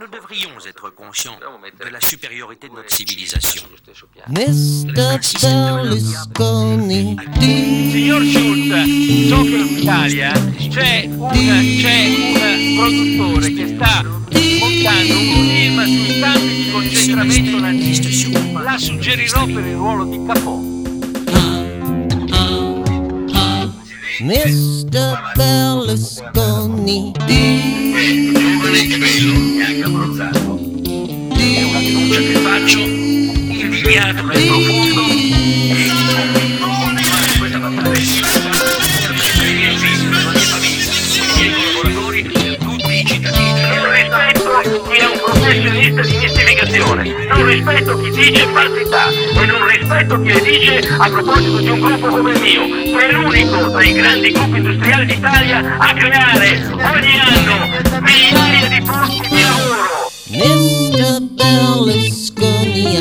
Nous devrions être conscients de la supériorité de notre civilisation. Mr. Berlusconi, Signor Schultz, so che in Italia c'è un, c'è un produttore che sta montando un film sui campi di concentramento nazisti. La suggerirò per il ruolo di Capò. Mr. Berlusconi, giovane e bello e anche abbronzato. È una denuncia che faccio, indignato nel profondo. Questa battaglia è professionista di mistificazione, non rispetto chi dice falsità e non rispetto perfetto che dice a proposito di un gruppo come il mio, che è l'unico tra i grandi gruppi industriali d'Italia a creare ogni anno migliaia di posti di lavoro. Mr. Berlusconi